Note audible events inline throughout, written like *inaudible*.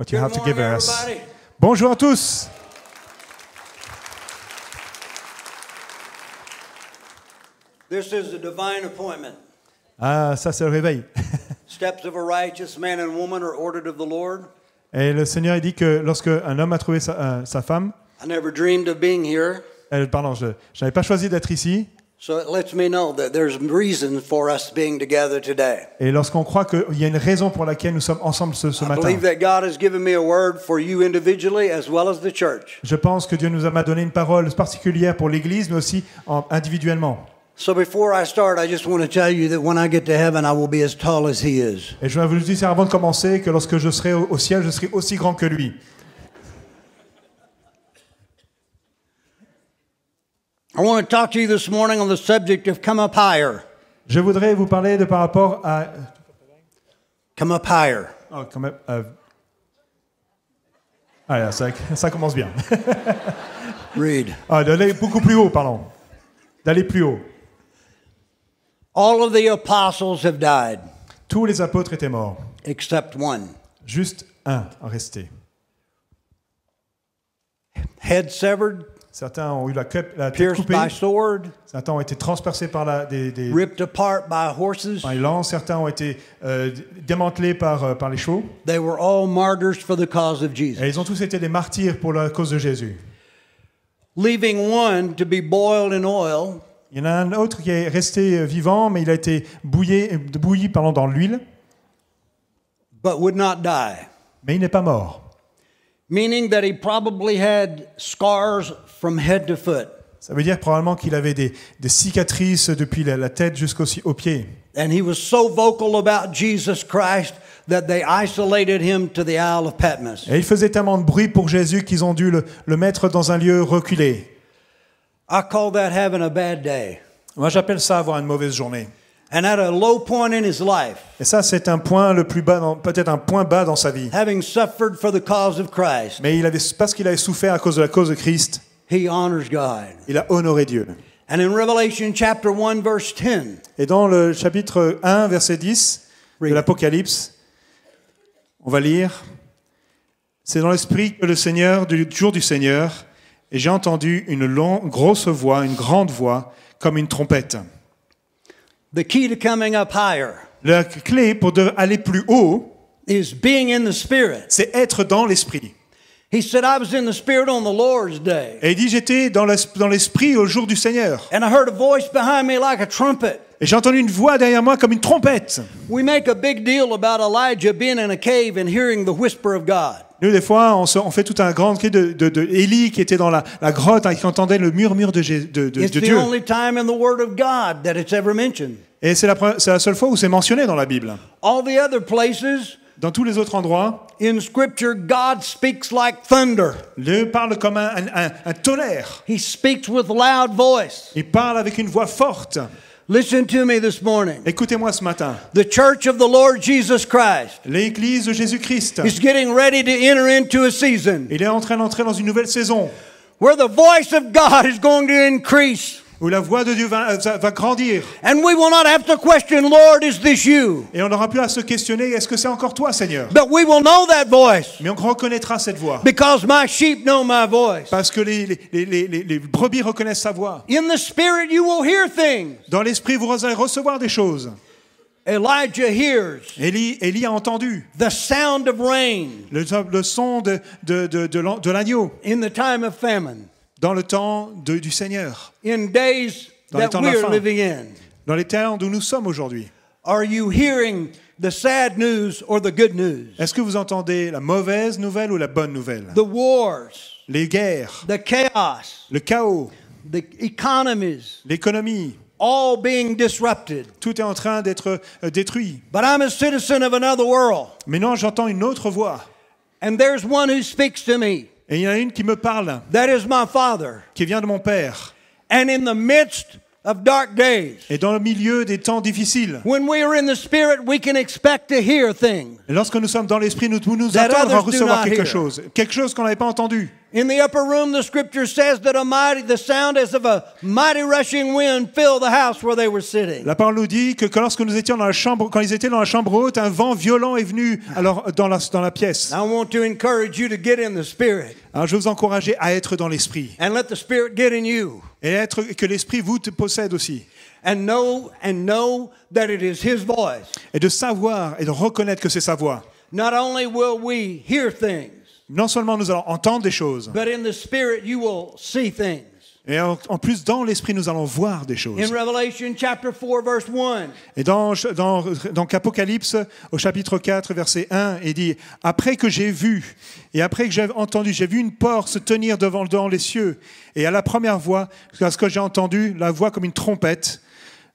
what you Good have to give morning, us. everybody. Bonjour à tous. This is a divine appointment. Ah, ça c'est le réveil. *laughs* Steps of a righteous man and woman are ordered of the Lord. Et le Seigneur il dit que lorsque un homme a trouvé sa, euh, sa femme, I never dreamed of being here, euh, pardon, je n'avais pas choisi d'être ici. So it lets me know that there's reason for us being together today. Et lorsqu'on croit qu'il y a une raison pour laquelle nous sommes ensemble ce, ce I matin, believe that God has given me a word for you individually as well as the church. je pense que Dieu nous a donné une parole particulière pour l'Église, mais aussi en- individuellement. So before I start, I just want to tell you that when I get to heaven, I will be as tall as He is. Et je vais vous dire avant de commencer que lorsque je serai au, au ciel, je serai aussi grand que lui. I want to talk to you this morning on the subject of come up higher. Je voudrais vous parler de par rapport à. Come up higher. Oh, quand même. euh, Ah, là, ça, ça commence bien. *laughs* Read. Ah, d'aller beaucoup plus haut, pardon. D'aller plus haut. All of the apostles have died Tous les apôtres étaient morts. except one. Juste un a resté. Head severed, Certains ont eu la, queue- la tête pierced coupée. by sword, Certains ont été transpercés par la, des, des, ripped apart by horses. par les lances. Certains ont été euh, démantelés par, euh, par les chevaux. They were all martyrs for the cause of Jesus, Et ils ont tous été des martyrs pour la cause de Jésus. leaving one to be boiled in oil Il y en a un autre qui est resté euh, vivant, mais il a été bouillé, bouilli pardon, dans l'huile, but would not die, mais il n'est pas mort. Meaning that he probably had scars from head to foot. Ça veut dire probablement qu'il avait des, des cicatrices depuis la, la tête jusqu'aux aux pieds. And he was so vocal about Jesus Christ that they isolated him to the Isle of Patmos. Et il faisait tellement de bruit pour Jésus qu'ils ont dû le, le mettre dans un lieu reculé. I call that having a bad day. Moi, j'appelle ça avoir une mauvaise journée. And at a low point in his life, Et ça, c'est un point le plus bas, peut-être un point bas dans sa vie. having suffered for the cause of Christ, Mais il avait, parce qu'il avait souffert à cause de la cause de Christ, he honors God. il a honoré Dieu. And in Revelation chapter 1 verse 10, Et dans le chapitre 1, verset 10 de Read. l'Apocalypse, on va lire C'est dans l'esprit que le Seigneur, du jour du Seigneur, et j'ai entendu une longue, grosse voix, une grande voix, comme une trompette. The key to coming up higher La clé pour aller plus haut, is being in the Spirit. c'est être dans l'esprit. He said, I was in the Spirit on the Lord's day, Et il dit J'étais dans l'es- dans l'esprit au jour du Seigneur. and I heard a voice behind me like a trumpet. Et j'ai entendu une voix derrière moi comme une trompette. We make a big deal about Elijah being in a cave and hearing the whisper of God. Nous, des fois, on, se- on fait tout un grand cri de, de, de Élie qui était dans la, la grotte et qui entendait le murmure de, Dieu. only time in the Word of God that it's ever mentioned. Et c'est la, pre- c'est la seule fois où c'est mentionné dans la Bible. All the other places Dans tous les autres endroits, in Scripture, God speaks like thunder. Dieu parle comme un, un- un- un tonnerre. He speaks with loud voice. Il parle avec une voix forte. Listen to me this morning. Écoutez-moi ce matin. The church of the Lord Jesus Christ L'Église de Jésus-Christ, is getting ready to enter into a season il est en train d'entrer dans une nouvelle saison where the voice of God is going to increase. Où la voix de Dieu va, grandir. And we will not have to question, Lord, is this you? Et on n'aura plus à se questionner, est-ce que c'est encore toi, Seigneur? But we will know that voice Mais on reconnaîtra cette voix. because my sheep know my voice. Parce que les, les- les- les- les brebis reconnaissent sa voix. In the Spirit, you will hear things. Dans l'esprit, vous allez recevoir des choses. Elijah hears Élie, Élie a entendu the sound of rain le, le son de, de, de, de l'agneau in the time of famine, dans le temps de- du Seigneur, in days Dans les that temps de la we're fin. living in. dans les temps où nous sommes aujourd'hui. Are you hearing the sad news or the good news? Est-ce que vous entendez la mauvaise nouvelle ou la bonne nouvelle? The wars, Les guerres, the chaos, le chaos, the economies, l'économie, all being disrupted. tout est en train d'être euh, détruit. But I'm a citizen of another world, Mais non, j'entends une autre voix. and there's one who speaks to me. Et il y en a une qui me parle, That is my Father. qui vient de mon Père. And in the midst of dark days, Et dans le milieu des temps difficiles, when we are in the Spirit, we can expect to hear things. et lorsque nous sommes dans l'esprit, nous nous That attendons à recevoir quelque chose. Quelque chose qu'on n'avait pas entendu. In the upper room, the scripture says that a mighty, the sound as of a mighty rushing wind filled the house where they were sitting. La parole nous dit que lorsque nous étions dans la chambre, quand ils étaient dans la chambre haute, un vent violent est venu alors dans la, dans la pièce. I want to encourage you to get in the spirit Alors je veux vous encourager à être dans l'esprit and let the spirit get in you et être que l'esprit vous te possède aussi and know and know that it is his voice. et de savoir et de reconnaître que c'est sa voix. Not only will we hear things, Non seulement nous allons entendre des choses, but in the spirit you will see things. et en, en plus dans l'esprit nous allons voir des In choses. Revelation chapter 4 verse 1, Et dans, dans, dans Apocalypse, au chapitre 4, verset 1, il dit Après que j'ai vu, et après que j'ai entendu, j'ai vu une porte se tenir devant, devant les cieux. Et à la première voix, à ce que j'ai entendu, la voix comme une trompette,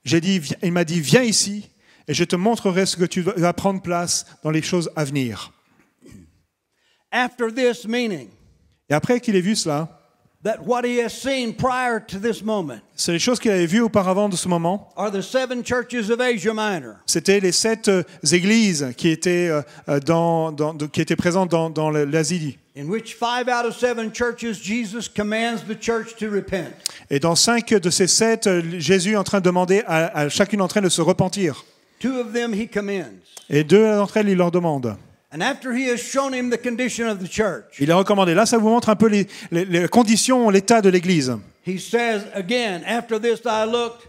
j'ai dit, il m'a dit Viens ici, et je te montrerai ce que tu vas prendre place dans les choses à venir. After this meaning Et après qu'il ait vu cela, that what he has seen prior to this moment c'est les choses qu'il avait vues auparavant de ce moment. are the seven churches of Asia Minor. C'était les sept euh, églises qui étaient, euh, euh, dans, dans- qui étaient présentes dans, dans l'Asie. in which five out of seven churches Jesus commands the church to repent. Et dans cinq de ces sept, Jésus est en train de demander à, à chacune d'entre elles de se repentir. Two of them he commends. Et deux d'entre elles, il leur demande. And after he has shown him the condition of the church, Il est recommandé. Là, ça vous montre un peu les, les- les conditions, l'état de l'Église. he says again, After this I looked,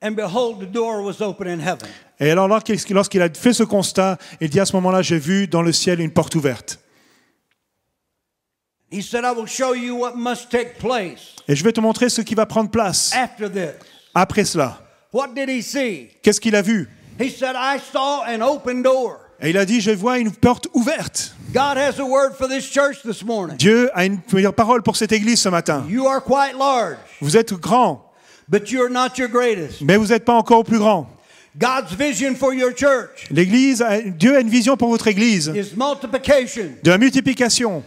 and behold, the door was open in heaven. Et alors, lorsqu'il a fait ce constat, il dit à ce moment-là, j'ai vu dans le ciel une porte ouverte. He said, I will show you what must take place Et je vais te montrer ce qui va prendre place after this. après cela. What did he see? Qu'est-ce qu'il a vu? He said, I saw an open door. Et il a dit, je vois une porte ouverte. God has a word for this church this morning. Dieu a une meilleure parole pour cette Église ce matin. You are quite large, Vous êtes grand, but you're not your greatest. mais vous n'êtes pas encore au plus grand. God's vision for your church L'Église, a- Dieu a une vision pour votre Église is multiplication. de la multiplication.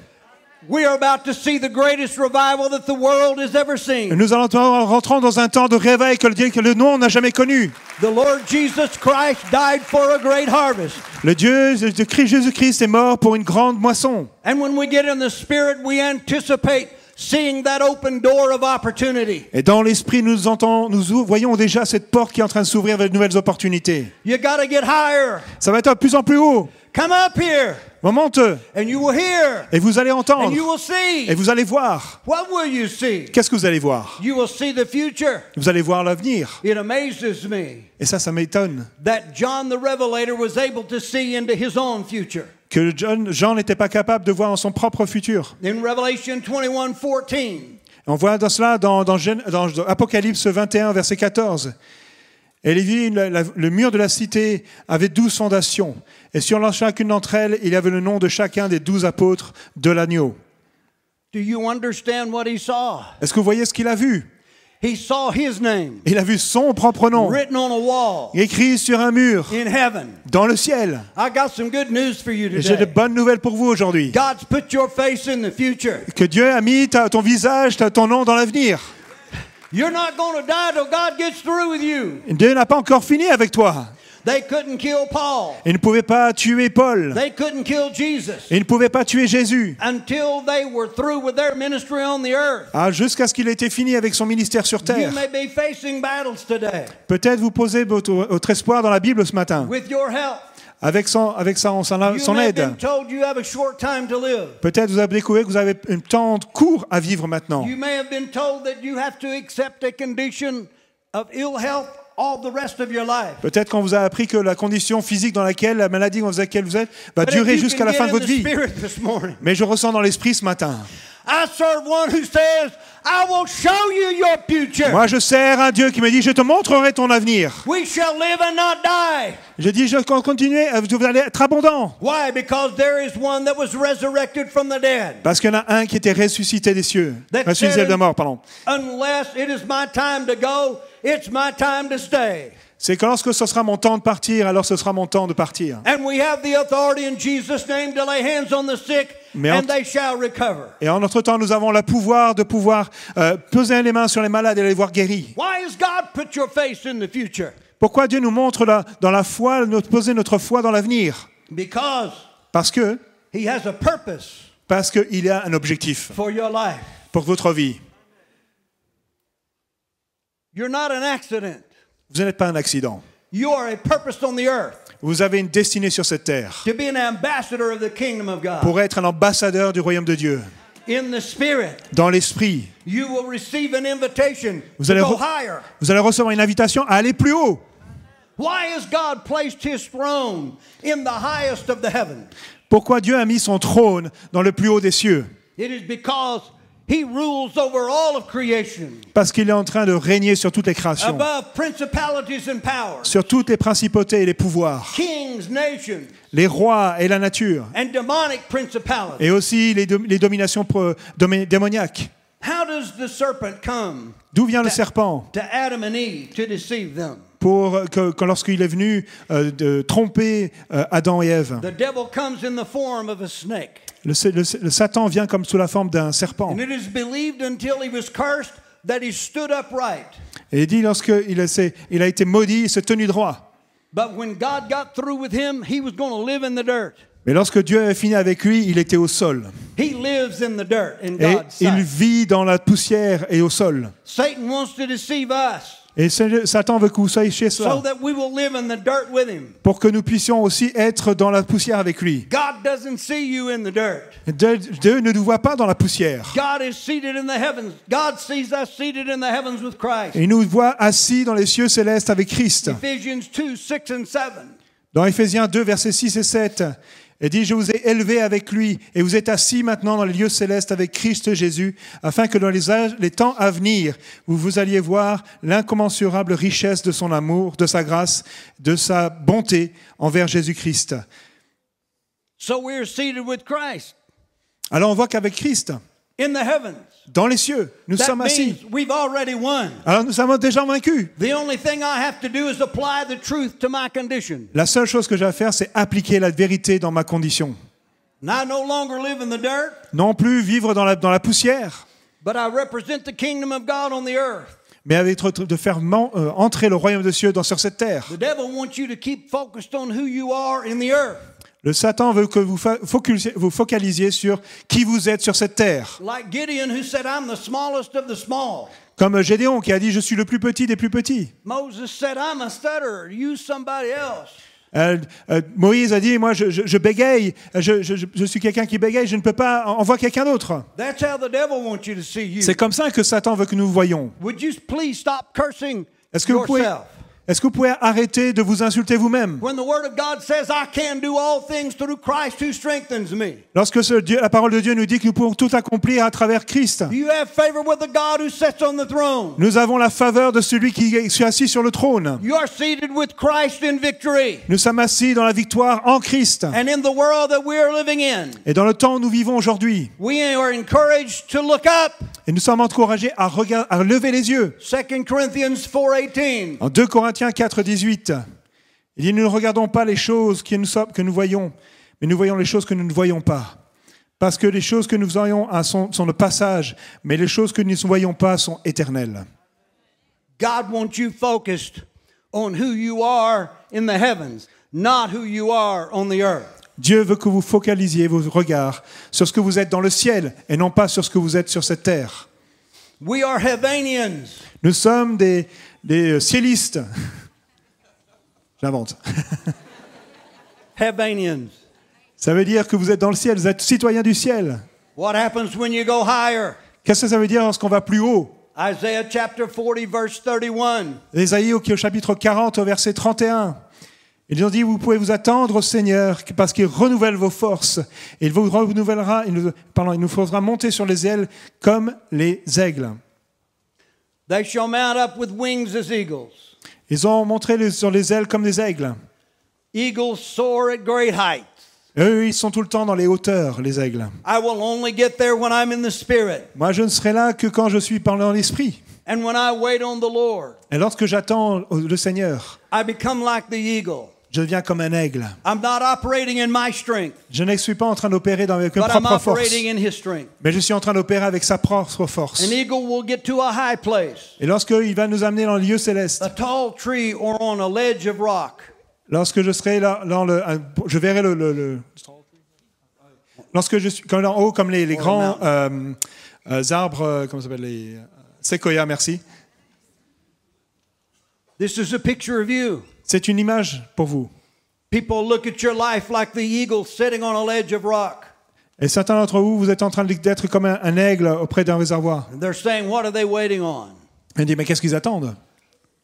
We are about to see the greatest revival that the world has ever seen. Nous allons rentrons dans un temps de réveil que le, que le nom n'a jamais connu. The Lord Jesus Christ died for a great harvest. Le Dieu de Christ- Jésus-Christ est mort pour une grande moisson. And when we get in the Spirit, we anticipate seeing that open door of opportunity. Et dans l'esprit, nous, entendons, nous ou- voyons déjà cette porte qui est en train de s'ouvrir avec de nouvelles opportunités. You got to get higher. Ça va être de plus en plus haut. Come up here, and you will hear, et vous allez and entendre you will see. et vous allez voir. What will you see? Qu'est-ce que vous allez voir? You will see the future. Vous allez voir l'avenir. It amazes me Et ça, ça m'étonne that John the Revelator was able to see into his own future. que John- Jean n'était pas capable de voir en son propre futur. In Revelation 21 14, On voit dans cela dans, dans Gen- dans Apocalypse 21, verset 14. Et la- la- le mur de la cité avait douze fondations, et sur chacune d'entre elles, il y avait le nom de chacun des douze apôtres de l'agneau. do you understand what he saw? Est-ce que vous voyez ce qu'il a vu? He saw his name Il a vu son propre nom, written on a wall écrit sur un mur, in heaven. dans le ciel. I got some good news for you Et j'ai de bonnes nouvelles pour vous aujourd'hui. God's put your face in the future. Que Dieu a mis ta- ton visage, ta- ton nom dans l'avenir. You're not going to die till God gets through with you. Dieu n'a pas encore fini avec toi. They couldn't kill Paul. Il ne pouvait pas tuer Paul. They couldn't kill Jesus Il ne pouvait pas tuer Jésus. until they were through with their ministry on the earth. Ah, jusqu'à ce qu'il ait été fini avec son ministère sur You terre. may be facing battles today Peut-être vous posez votre, votre espoir dans la Bible ce matin, with your help. Avec son, avec son, aide. Peut-être vous avez découvert que vous avez un temps court à vivre maintenant. You may have been told that you have to accept a condition of ill health all the rest of your life. Peut-être qu'on vous a appris que la condition physique dans laquelle, la maladie dans laquelle vous êtes, va durer jusqu'à la fin de votre vie. Mais je ressens dans l'esprit ce matin. I serve one who says, I will show you your future. Moi, je sers un Dieu qui me dit, je te montrerai ton avenir. We shall live and not die. Je dis, je vais continuer, vous allez être abondant. Why? Because there is one that was resurrected from the dead. Parce qu'il y en a un qui était ressuscité des cieux. Ressuscité de mort, pardon. Unless it is my time to go, it's my time to stay. C'est que lorsque ce sera mon temps de partir, alors ce sera mon temps de partir. And we have the authority in Jesus' name to lay hands on the sick, Mais en- and they shall recover. Et en notre temps, nous avons le pouvoir de pouvoir euh, poser les mains sur les malades et les voir guéris. Why has God put your face in the future? Pourquoi Dieu nous montre la- dans la foi, notre, poser notre foi dans l'avenir? Because Parce que, He has a purpose Parce qu'il a un objectif for your life. pour votre vie. You're not an accident. Vous n'êtes pas un accident. You are a purpose on the earth Vous avez une destinée sur cette terre to be an ambassador of the kingdom of God. pour être un ambassadeur du royaume de Dieu. In the spirit, Dans l'esprit, you will receive an invitation Vous to allez vous recevoir une invitation à aller plus haut. Why has God placed his throne in the highest of the heavens? Pourquoi Dieu a mis son trône dans le plus haut des cieux? It is because he rules over all of creation, Parce qu'il est en train de régner sur toutes les créations, above principalities and powers, sur toutes les principautés et les pouvoirs, kings, nations, les rois et la nature, and demonic principalities. et aussi les, dom- les dominations démoniaques. How does the serpent come D'où vient le serpent? to Adam and Eve to deceive them? pour que, que lorsqu'il est venu euh, de tromper euh, Adam et Ève Le, le- le Satan vient comme sous la forme d'un serpent. And it is believed until he was cursed that he stood upright. Et il dit lorsqu'il il a été maudit, il s'est tenu droit. But when God got through with him, he was going to live in the dirt. Mais lorsque Dieu avait fini avec lui, il était au sol. He lives in the dirt in Et God's il vit dans la poussière et au sol. Satan wants to deceive us Et Satan veut que vous soyez chez so soi that we will live in the dirt with him. pour que nous puissions aussi être dans la poussière avec lui. Dieu, ne nous voit pas dans la poussière. Il nous voit assis dans les cieux célestes avec Christ. Ephesians 2 6 and 7. Dans Éphésiens 2, versets 6 et 7, il dit, je vous ai élevé avec lui et vous êtes assis maintenant dans les lieux célestes avec Christ Jésus, afin que dans les, âges- les temps à venir, vous vous alliez voir l'incommensurable richesse de son amour, de sa grâce, de sa bonté envers Jésus-Christ. So we are seated with Christ Alors on voit qu'avec Christ. Dans les cieux, nous That sommes assis. we've already won. Alors nous sommes déjà vaincus. The only thing I have to do is apply the truth to my condition. La seule chose que j'ai à faire, c'est appliquer la vérité dans ma condition. And I no longer live in the dirt, Non plus vivre dans la, dans la poussière, but I represent the kingdom of God on the earth. mais avec de faire euh, entrer le royaume des cieux dans, sur cette terre. Le Satan veut que vous vous focalisiez sur qui vous êtes sur cette terre. Comme Gédéon qui a dit Je suis le plus petit des plus petits. Euh, euh, Moïse a dit Moi, je, je- je bégaye, je, suis quelqu'un qui bégaye, je ne peux pas, envoie quelqu'un d'autre. C'est comme ça que Satan veut que nous voyons. Est-ce que, vous pouvez, yourself? Est-ce que vous pouvez arrêter de vous insulter vous-même? Lorsque ce Dieu- la parole de Dieu nous dit que nous pouvons tout accomplir à travers Christ, Do you have favor with the God who sits on the throne? nous avons la faveur de celui qui est assis sur le trône. You are seated with Christ in victory. Nous sommes assis dans la victoire en Christ. And in the world that we are living in, Et dans le temps où nous vivons aujourd'hui, we are encouraged to look up. et nous sommes encouragés à, lever les yeux. 2 Corinthians 4:18. En 2 Corinthiens 4, 18, il dit Nous ne regardons pas les choses que nous, sommes- que nous voyons, mais nous voyons les choses que nous ne voyons pas. Parce que les choses que nous voyons ah, sont, sont de passage, mais les choses que nous ne voyons pas sont éternelles. God wants you focused on who you are in the heavens, not who you are on the earth. Dieu veut que vous focalisiez vos regards sur ce que vous êtes dans le ciel et non pas sur ce que vous êtes sur cette terre. We are Heavenians. Nous sommes des, des euh, ciélistes. J'invente. Heavenians. Ça veut dire que vous êtes dans le ciel, vous êtes citoyen du ciel. What happens when you go higher? Qu'est-ce que ça veut dire lorsqu'on va plus haut? Isaiah chapter 40, verse 31. Ésaïe au chapitre 40 au verset 31. Ils ont dit, vous pouvez vous attendre au Seigneur parce qu'il renouvelle vos forces. Et il vous renouvellera, il nous, pardon, il nous fera monter sur les ailes comme les aigles. They shall mount up with wings as eagles. Ils ont montré les- sur les ailes comme des aigles. Eagles soar at great height. Eux, ils sont tout le temps dans les hauteurs, les aigles. I will only get there when I'm in the Spirit Moi, je ne serai là que quand je suis dans l'esprit. and when I wait on the Lord. Et lorsque j'attends le Seigneur, I become like the eagle. Je deviens comme un aigle. I'm not operating in my strength, Je ne suis pas en train d'opérer dans avec mes I'm propres forces, operating in His strength. mais je suis en train d'opérer avec sa propre force. An eagle will get to a high place, Et lorsqu'il va nous amener dans le lieu céleste, a tall tree, or on a ledge of rock. lorsque je serai là, dans le, un- je verrai le, le- le- Lorsque je suis quand en haut, comme les, grands euh, euh, arbres, euh, comment ça s'appelle les euh, séquoias, merci. This is a picture of you. C'est une image pour vous. People look at your life like the eagle sitting on a ledge of rock. Et certains d'entre vous, vous êtes en train d'être comme un, un aigle auprès d'un réservoir. They're saying, What are they waiting on? Et on dit, mais qu'est-ce qu'ils attendent?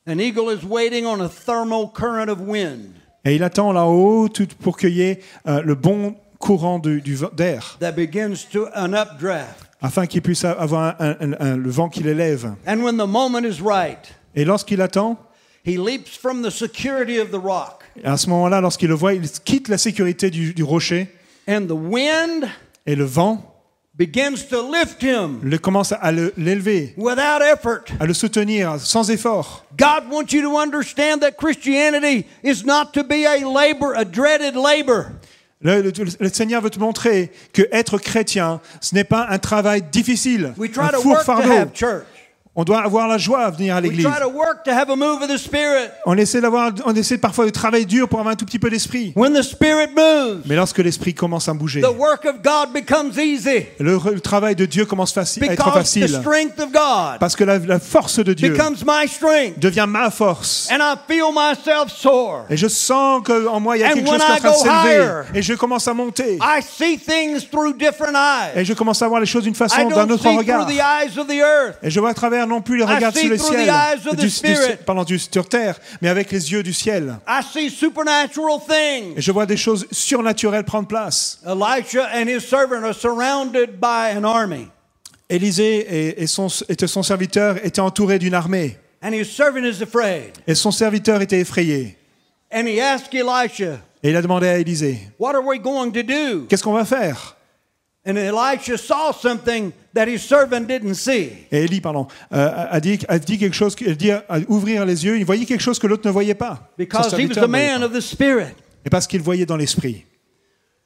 An eagle is waiting on a thermal current of wind Et il attend là-haut tout pour qu'il y ait euh, le bon courant du- du vent- d'air, that begins to an updraft. afin qu'il puisse avoir un- un- un- le vent qui l'élève. And when the moment is right, Et lorsqu'il attend, he leaps from the security of the rock. à ce moment-là, lorsqu'il le voit, il quitte la sécurité du, du rocher And the wind et le vent begins to lift him le commence à le- l'élever, without effort. à le soutenir sans effort. God wants you to understand that Christianity is not to be a labor, a dreaded labor. Le, le- le Seigneur veut te montrer que être chrétien, ce n'est pas un travail difficile, We try un to four fardeau. On doit avoir la joie à venir à l'église. On essaie d'avoir, on essaie parfois de travailler dur pour avoir un tout petit peu d'esprit. When the Spirit moves, Mais lorsque l'esprit commence à bouger, the work of God becomes easy le, le travail de Dieu commence faci- à être facile. strength of God Parce que la, la force de Dieu becomes my strength. devient ma force. And I feel myself soar. Et je sens qu'en moi, il y a And quelque chose qui est en I train de s'élever. Et je commence à monter. I see things through different eyes. Et je commence à voir les choses d'une façon, d'un autre regard. the eyes of the earth. Et je vois à travers non plus les see sur le ciel, eyes of the du, du- Spirit. pardon, du- sur terre, mais avec les yeux du ciel. I see supernatural Et things. je vois des choses surnaturelles prendre place. Elisha and his servant are surrounded by an army. Élisée et, et son, et son serviteur étaient entourés d'une armée. And his servant is afraid. Et son serviteur était effrayé. And he asked Elisha, Et il a demandé à Élisée, What are we going to do? qu'est-ce qu'on va faire? And Elisha saw something that his servant didn't see. Et Élie, pardon, euh, a, dit, a dit quelque chose, elle dit à ouvrir les yeux, il voyait quelque chose que l'autre ne voyait pas. Because he was voyait man of the Spirit. Et parce qu'il voyait dans l'esprit.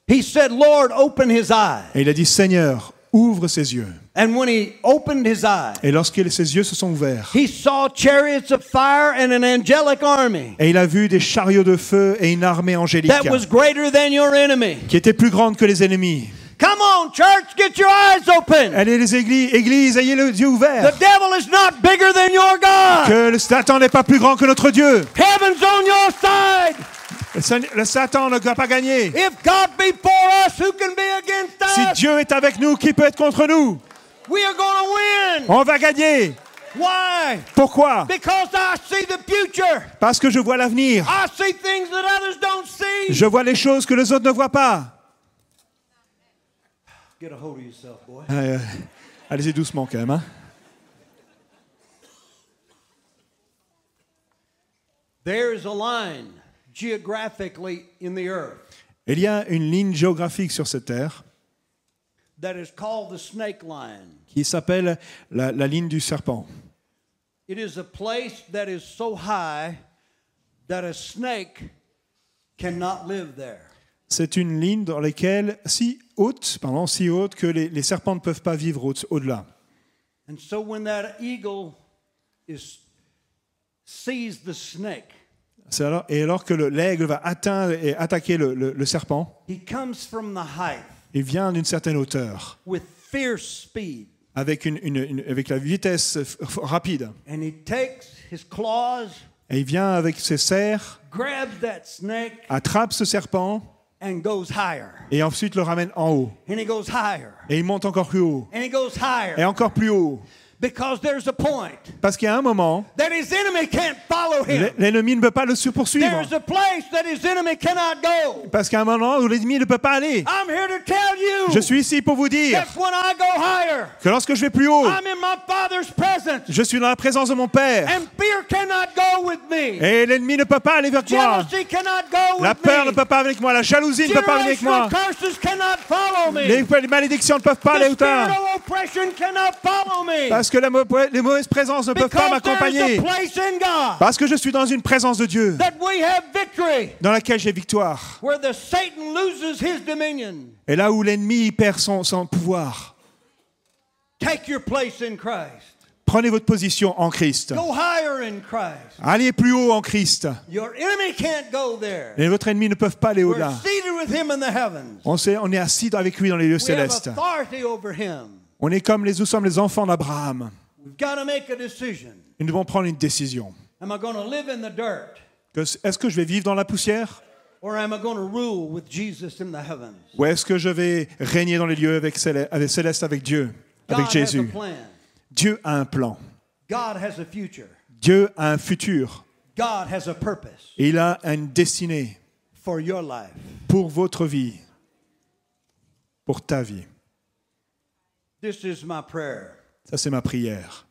He said, Lord, open his eyes. Et il a dit, Seigneur, ouvre ses yeux. And when he opened his eyes, Et lorsque ses yeux se sont ouverts, he saw chariots of fire and an angelic army et il a vu des chariots de feu et une armée angélique that was greater than your enemy. qui était plus grande que les ennemis. Come on, church, get your eyes open. Allez les églises, églises ayez les yeux The ouverts. devil is not bigger than your God. Que le Satan n'est pas plus grand que notre Dieu. Heaven's on your side. Le Sa- Le Satan ne va pas gagner. If God be for us, who can be against Si us? Dieu est avec nous, qui peut être contre nous? We are going to win. On va gagner. Why? Pourquoi? Because I see the future. Parce que je vois l'avenir. I see things that others don't see. Je vois les choses que les autres ne voient pas. Get a hold of yourself, boy. Euh, Allez-y doucement quand même. hein. There's a line geographically in the earth Il y a une ligne géographique sur cette terre that is called the snake line. qui s'appelle la, la ligne du serpent. It is a place that is so high that a snake cannot live there. C'est une ligne dans laquelle si haute, pardon, si haute que les, les serpents ne peuvent pas vivre au- au-delà. And so when that eagle is sees the snake, C'est alors- et alors que le- l'aigle va atteindre et attaquer le, le- le serpent, he comes from the height il vient d'une certaine hauteur, with fierce speed. avec, une, une- une- avec la vitesse rapide. And he takes his claws, Et il vient avec ses serres, grabs that snake, attrape ce serpent and goes higher. et ensuite le ramène en haut. And he goes higher. Et il monte encore plus haut. And he goes Et higher. encore plus haut. Because there's a point Parce qu'il y a un moment, that his enemy can't follow him. l- l'ennemi ne peut pas le poursuivre. There's a place that his enemy cannot go. Parce qu'il y a un moment où l'ennemi ne peut pas aller. I'm here to tell you Je suis ici pour vous dire that when I go higher, que lorsque je vais plus haut, I'm in my Father's presence. je suis dans la présence de mon Père. And fear cannot go with me. Et l'ennemi ne peut pas aller avec moi. Jealousy cannot go La peur ne peut pas avec moi. La jalousie ne peut pas avec moi. Generational curses cannot follow me. Les, malédictions ne peuvent pas aller The autant. Spirit of oppression cannot follow me. Parce que la les mauvaises présences ne peuvent pas m'accompagner. a place in God Parce que je suis dans une présence de Dieu that we have victory, dans laquelle j'ai victoire. where the Satan loses his dominion. Et là où l'ennemi perd son, son pouvoir. Take your place in Christ. Prenez votre position en Christ. Go higher in Christ. Allez plus haut en Christ. Your enemy can't go there. Et votre ennemi ne peuvent pas aller au-delà. seated with him in the heavens. On, on est assis avec lui dans les lieux célestes. On est comme les, nous sommes les enfants d'Abraham. Nous devons prendre une décision. Am I going to live in the dirt? Que- Est-ce que je vais vivre dans la poussière? Or am I going to rule with Jesus in the heavens? ou est-ce que je vais régner dans les lieux avec, céleste, avec, céleste avec Dieu, avec God Jésus? Dieu a un plan. God has a future. Dieu a un futur. God has a purpose Et il a une destinée for your life. pour votre vie, pour ta vie. This is my prayer. Ça, c'est ma prière.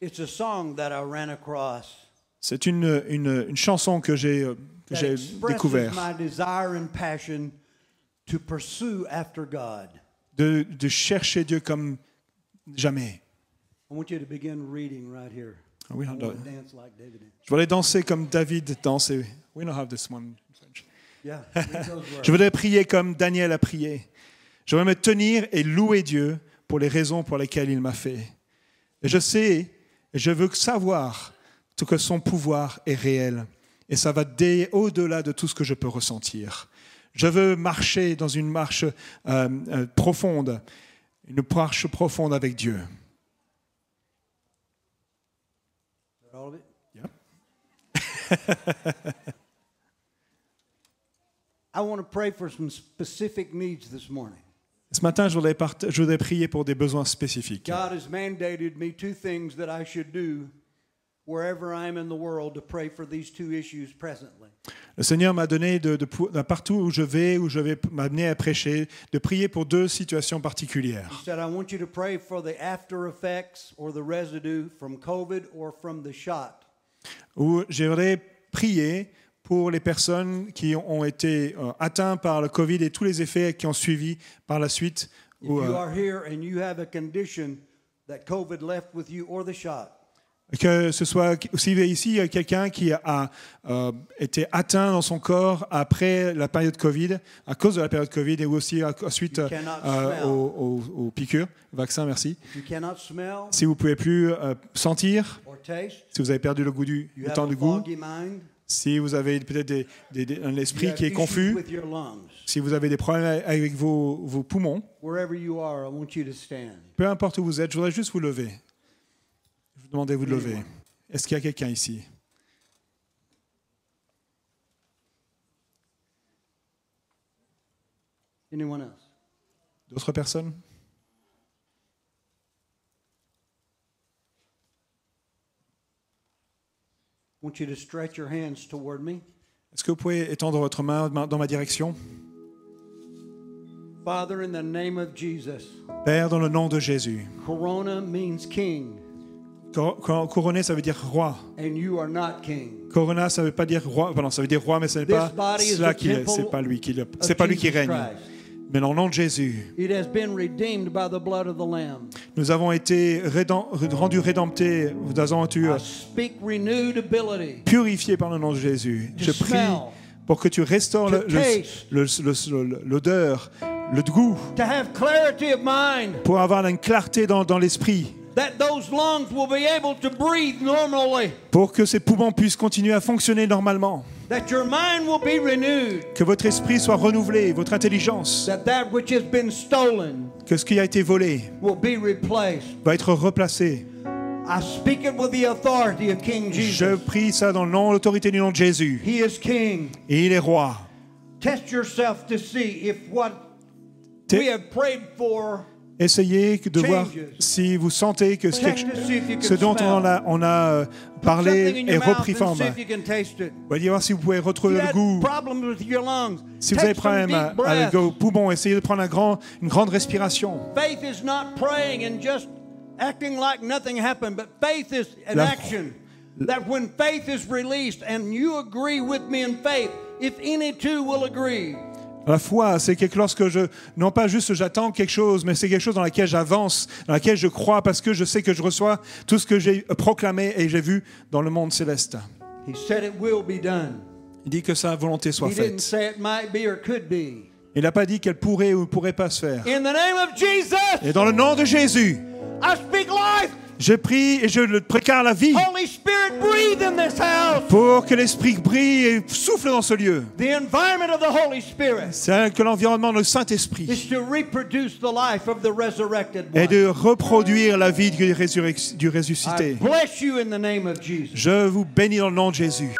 It's a song that I ran across C'est une, une, une chanson que j'ai euh, que j'ai expresses découvert my desire and passion to pursue after God. de, de chercher Dieu comme jamais. I want you to begin reading right here. Oui, I on want doit- to dance like David did. Je voudrais danser comme David dansait. We don't have this one. in French. Yeah, read those words. Je voudrais prier comme Daniel a prié. Je voudrais me tenir et louer Dieu pour les raisons pour lesquelles il m'a fait. Et je sais, et je veux savoir que son pouvoir est réel. Et ça va au-delà de tout ce que je peux ressentir. Je veux marcher dans une marche euh, euh, profonde, une marche profonde avec Dieu. *laughs* I want to pray for some specific needs this morning. Ce matin, je voudrais, part- je voudrais prier pour des besoins spécifiques. God has mandated me two things that I should do wherever I am in the world to pray for these two issues presently. Le Seigneur m'a donné de, de de partout où je vais, où je vais m'amener à prêcher, de prier pour deux situations particulières. Où j'aimerais prier pour les personnes qui ont été euh, atteintes par le Covid et tous les effets qui ont suivi par la suite. Ou, euh, que ce soit aussi ici a quelqu'un qui a euh, été atteint dans son corps après la période Covid, à cause de la période Covid et aussi ensuite euh, euh, aux, aux- aux piqûres, vaccins, merci. Si vous pouvez plus euh, sentir, si vous avez perdu le goût du le temps du goût, mind, si vous avez peut-être des- des- des- un esprit qui est confus, si vous avez des problèmes avec vos, vos poumons, peu importe où vous êtes, je voudrais juste vous lever. Je vous demandais de vous lever. Est-ce qu'il y a quelqu'un ici? D'autres personnes I want you to stretch your hands toward me. Est-ce que vous pouvez étendre votre main dans ma direction? Father, in the name of Jesus, Père, dans le nom de Jésus. Corona means king, Couronné, ça veut dire roi. and you are not king. Corona, ça veut pas dire roi. Pardon, ça veut dire roi, mais ce n'est pas cela qui est. C'est pas lui qui. le- of C'est pas lui qui Jesus règne. Mais dans le nom de Jésus, It has been redeemed by the blood of the Lamb. nous avons été rédem- rendus rédemptés. Nous avons été purifiés par le nom de Jésus. Je prie pour que tu restaures le- le- le- l'odeur, le goût, pour avoir une clarté dans, dans l'esprit, that those lungs will be able to breathe normally, pour que ces poumons puissent continuer à fonctionner normalement, that your mind will be renewed, que votre esprit soit renouvelé, votre intelligence, that that which has been stolen que ce qui a été volé will be replaced. va être replacé. I speak it with the authority of King Je Jesus. prie ça dans l'autorité du nom de Jésus. He is King. Et il est roi. Test yourself to see if what we have prayed for Essayez de voir si vous sentez que ce, dont on a, on a euh, parlé est repris forme. Voyez voir si vous pouvez retrouver le goût. Si vous avez problème avec vos poumons, essayez de prendre un grand, une grande respiration. Faith is not praying and just acting like nothing happened, but faith is an La- action. That when faith is released and you agree with me in faith, if any two will agree, La foi, c'est quelque lorsque je, non pas juste j'attends quelque chose, mais c'est quelque chose dans laquelle j'avance, dans laquelle je crois, parce que je sais que je reçois tout ce que j'ai proclamé et j'ai vu dans le monde céleste. he said it will be done. Il dit que sa volonté soit He didn't faite. say it might be or could be. Il n'a pas dit qu'elle pourrait ou ne pourrait pas se faire. In the name of Jesus, Et dans le nom de Jésus, I speak life Je prie et je le précare la vie Holy Spirit, breathe in this house. pour que l'Esprit brille et souffle dans ce lieu. C'est que l'environnement du Saint-Esprit est de reproduire la vie du, résurrec- du I ressuscité. bless you in the name of Jesus. Je vous bénis dans le nom de Jésus.